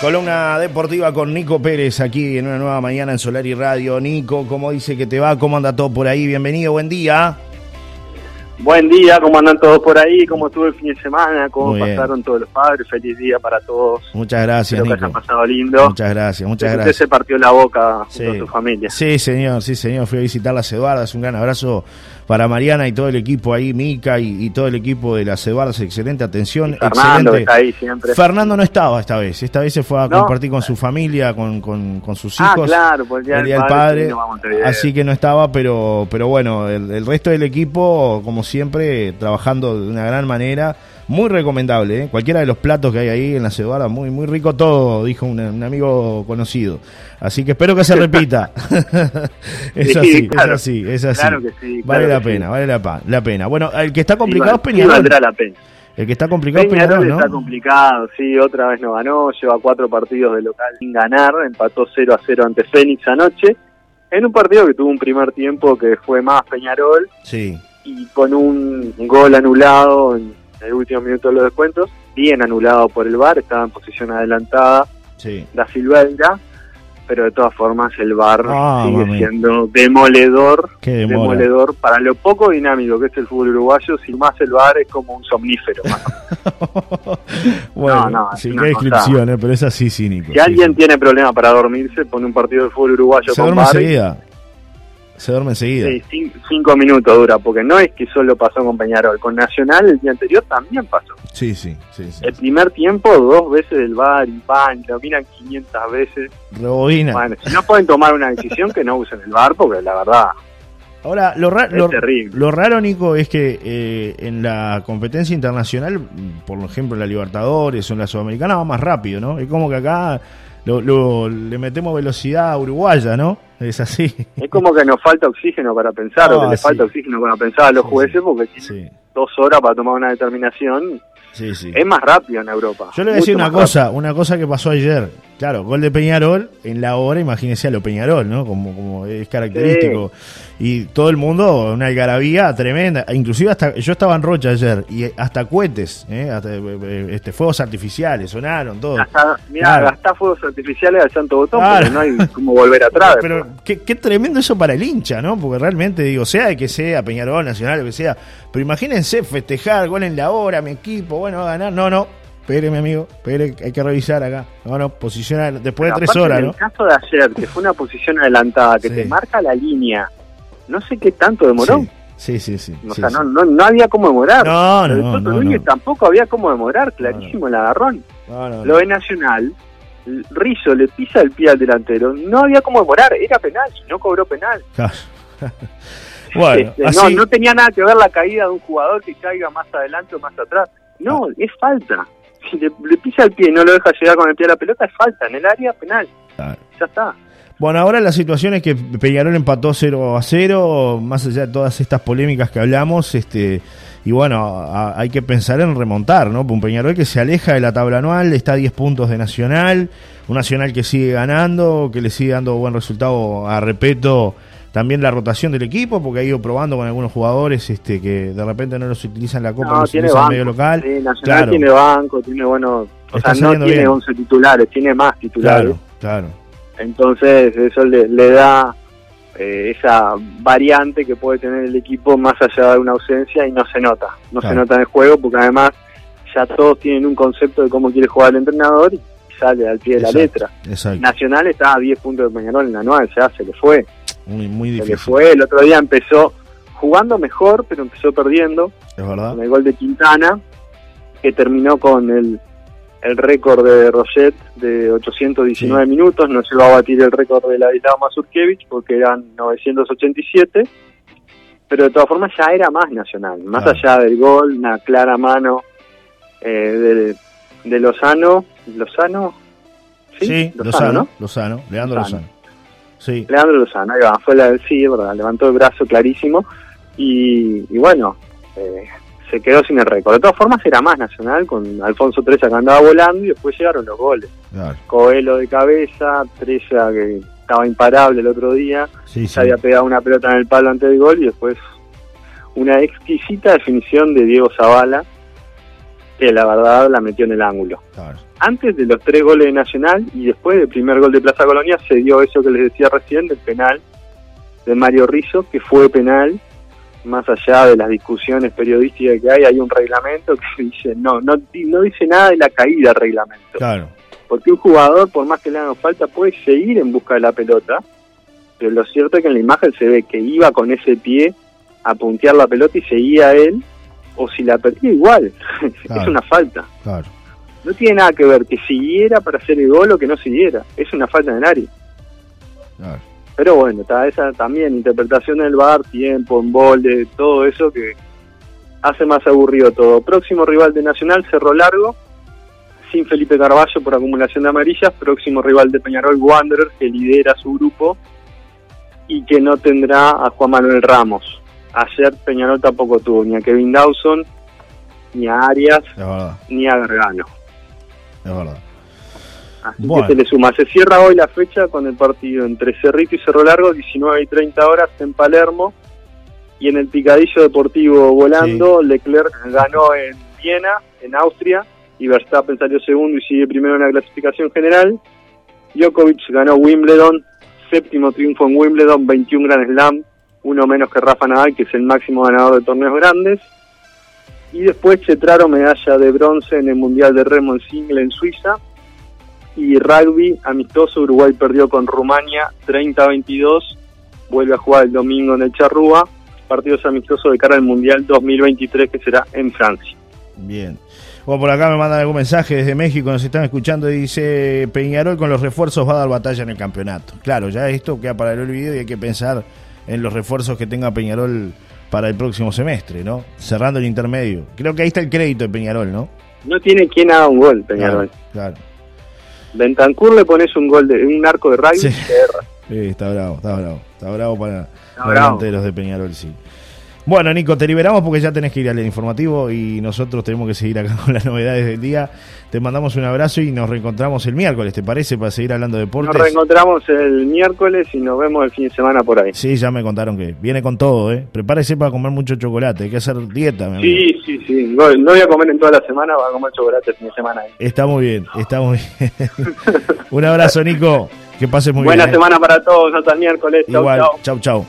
Columna deportiva con Nico Pérez aquí en una nueva mañana en Solar y Radio. Nico, ¿cómo dice que te va? ¿Cómo anda todo por ahí? Bienvenido, buen día. Buen día, ¿cómo andan todos por ahí? ¿Cómo estuvo el fin de semana? ¿Cómo pasaron todos los padres? Feliz día para todos. Muchas gracias, Espero que hayan pasado lindo. Muchas gracias, muchas Usted gracias. se partió la boca sí. con su familia. Sí, señor, sí, señor. Fui a visitar las Eduardas. Un gran abrazo para Mariana y todo el equipo ahí, Mica y, y todo el equipo de las Eduardas. Excelente atención. Y Fernando excelente. está ahí siempre. Fernando no estaba esta vez. Esta vez se fue a ¿No? compartir con su familia, con, con, con sus Ah, hijos. claro, por el día, el del padre. así que no estaba, pero, pero bueno, el, el resto del equipo, como siempre, trabajando de una gran manera, muy recomendable, ¿eh? cualquiera de los platos que hay ahí en la cebada, muy, muy rico todo, dijo un, un amigo conocido, así que espero que se repita, es Sí, así, claro. es así, es así, Claro que sí, vale claro la que pena, vale la, pa- la pena, bueno, el que está complicado es Peñarol, valdrá la pena. el que está complicado es Peñarol Peñarol, ¿no? está complicado, sí, otra vez no ganó, lleva cuatro partidos de local sin ganar, empató 0 a 0 ante Fénix anoche, en un partido que tuvo un primer tiempo que fue más Peñarol. Sí, y con un gol anulado en el último minuto de los descuentos, bien anulado por el VAR, estaba en posición adelantada sí, da Silveira, pero de todas formas el VAR Ah, sigue mami. siendo demoledor, demoledor para lo poco dinámico que es el fútbol uruguayo, sin más el VAR es como un somnífero. bueno, No, no, una qué descripción, ¿eh? pero es así cínico. Si sí, alguien sí. tiene problema para dormirse, pone un partido de fútbol uruguayo Se con VAR. Se duerme enseguida. Sí, cin- cinco minutos dura, porque no es que solo pasó con Peñarol, con Nacional el día anterior también pasó. Sí, sí, sí. sí. El primer tiempo, dos veces del VAR y van, lo miran 500 veces. Rebobina. Bueno, si no pueden tomar una decisión, que no usen el VAR, porque la verdad Ahora, lo, ra- lo, lo raro, Nico, es que eh, en la competencia internacional, por ejemplo, en la Libertadores o en la Sudamericana, va más rápido, ¿no? Es como que acá lo, lo- le metemos velocidad a uruguaya, ¿no? Es así. Es como que nos falta oxígeno para pensar, o Ah, que le sí. falta oxígeno para pensar a los Sí, jueces, porque tienen Sí, dos horas para tomar una determinación. Sí, sí. Es más rápido en Europa. Yo le voy a decir una cosa, una cosa que pasó ayer. Claro, gol de Peñarol, en la hora, imagínese a lo Peñarol, ¿no? Como, como es característico. Y todo el mundo, una algarabía tremenda. Inclusive hasta, yo estaba en Rocha ayer, y hasta cohetes, ¿eh? Hasta, eh, eh, este, fuegos artificiales, sonaron, todo. Mirá, Claro. gastá fuegos artificiales al santo botón, Claro. porque no hay como volver atrás. Pero qué tremendo eso para el hincha, ¿no? Porque realmente, digo, sea de que sea Peñarol, Nacional, lo que sea, pero imagínense festejar, gol en la hora, mi equipo, bueno, va a ganar. No, no, espere, mi amigo, espere, hay que revisar acá. No, no, posicionar después de Pero tres horas, en ¿no? el caso de ayer, que fue una posición adelantada, que Sí. te marca la línea, no sé qué tanto demoró. Sí, sí, sí. O sí, sea, sí. no, no, no había cómo demorar. No, no, Toto no, no. tampoco había cómo demorar, clarísimo el agarrón. Lo de Nacional, Rizzo le pisa el pie al delantero, no había cómo demorar, era penal, no cobró penal. Bueno, Este, así, no, no tenía nada que ver la caída de un jugador que caiga más adelante o más atrás. No, es falta. Si le, le pisa el pie y no lo deja llegar con el pie a la pelota, es falta. En el área penal. Claro. Ya está. Bueno, ahora la situación es que Peñarol empató 0 a 0, más allá de todas estas polémicas que hablamos, este y bueno, a- hay que pensar en remontar, ¿no? Un Peñarol que se aleja de la tabla anual, está a 10 puntos de Nacional, un Nacional que sigue ganando, que le sigue dando buen resultado a Repeto, también la rotación del equipo, porque ha ido probando con algunos jugadores este que de repente no los utiliza en la Copa, No, los tiene utiliza en medio local. Sí, Nacional Claro. tiene banco, tiene bueno. O sea, no tiene bien. 11 titulares, tiene más titulares. Claro, claro. Entonces, eso le, le da eh, esa variante que puede tener el equipo más allá de una ausencia y no se nota. No Claro. se nota en el juego porque además ya todos tienen un concepto de cómo quiere jugar el entrenador y sale al pie de la letra. Exacto. Nacional está a 10 puntos de Peñarol en la anual, ya se le fue. Muy, muy Se difícil. fue. El otro día empezó jugando mejor, pero empezó perdiendo Es verdad. con el gol de Quintana, que terminó con el, el récord de Roget de 819 Sí. minutos. No se va a batir el récord de Ladislao Mazurkiewicz porque eran 987. Pero de todas formas ya era más nacional. Más allá del gol, una clara mano eh, de, de Lozano. ¿Lozano? Sí, Lozano, Lozano, ¿no? Lozano, Leandro Lozano. Lozano. Sí, Leandro Lozano, ahí va, fue la del sí, ¿verdad? levantó el brazo clarísimo y, y bueno, eh, se quedó sin el récord. De todas formas era más nacional con Alfonso Treza que andaba volando y después llegaron los goles. claro. Coelho de cabeza, Treza que estaba imparable el otro día, Sí, sí. se había pegado una pelota en el palo antes del gol y después una exquisita definición de Diego Zavala que la verdad la metió en el ángulo. Antes de los tres goles de Nacional y después del primer gol de Plaza Colonia se dio eso que les decía recién del penal de Mario Rizzo, que fue penal, más allá de las discusiones periodísticas que hay, hay un reglamento que dice, no, no, no dice nada de la caída del reglamento. Claro. Porque un jugador, por más que le haga falta, puede seguir en busca de la pelota, pero lo cierto es que en la imagen se ve que iba con ese pie a puntear la pelota y seguía él, o si la perdía igual, es una falta. Claro. No tiene nada que ver que siguiera para hacer el gol o que no siguiera, es una falta en el área. Claro. Pero bueno, está esa también interpretación del bar, tiempo, en de todo eso que hace más aburrido todo. Próximo rival de Nacional, Cerro Largo, sin Felipe Carballo por acumulación de amarillas. Próximo rival de Peñarol, Wanderers, que lidera su grupo y que no tendrá a Juan Manuel Ramos. Ayer Peñarol tampoco tuvo ni a Kevin Dawson, ni a Arias, ni a Gargano. Es verdad. Así que se le suma. Se cierra hoy la fecha con el partido entre Cerrito y Cerro Largo, 19 y 30 horas en Palermo. Y en el picadillo deportivo volando, Leclerc ganó en Viena, en Austria, y Verstappen salió segundo y sigue primero en la clasificación general. Djokovic ganó Wimbledon, séptimo triunfo en Wimbledon, 21 Grand Slam, uno menos que Rafa Nadal, que es el máximo ganador de torneos grandes. Y después Chetraro medalla de bronce en el Mundial de Remo en Single en Suiza. Y rugby amistoso, Uruguay perdió con Rumania 30-22, vuelve a jugar el domingo en el Charrúa, partidos amistosos de cara al Mundial 2023 que será en Francia. Bien. Bueno, por acá me mandan algún mensaje desde México, nos están escuchando y dice, Peñarol con los refuerzos va a dar batalla en el campeonato. Claro, ya esto queda para el olvido y hay que pensar en los refuerzos que tenga Peñarol para el próximo semestre, ¿no? Cerrando el intermedio. Creo que ahí está el crédito de Peñarol, ¿no? No tiene quien haga un gol, Peñarol. Claro. Bentancur le pones un gol de un arco de rugby sí. sí, está bravo, está bravo. Está bravo para los delanteros de Peñarol, sí. Bueno, Nico, te liberamos porque ya tenés que ir al informativo y nosotros tenemos que seguir acá con las novedades del día. Te mandamos un abrazo y nos reencontramos el miércoles, ¿te parece? Para seguir hablando de deportes. Nos reencontramos el miércoles y nos vemos el fin de semana por ahí. Sí, ya me contaron que viene con todo, ¿eh? Prepárese para comer mucho chocolate, hay que hacer dieta. Mi sí, sí, sí. No, voy a comer en toda la semana, voy a comer chocolate el fin de semana. Está muy bien, está muy bien. un abrazo, Nico. Que pases muy Buena bien. Buena ¿eh? semana para todos, hasta el miércoles. Igual, chau, chau.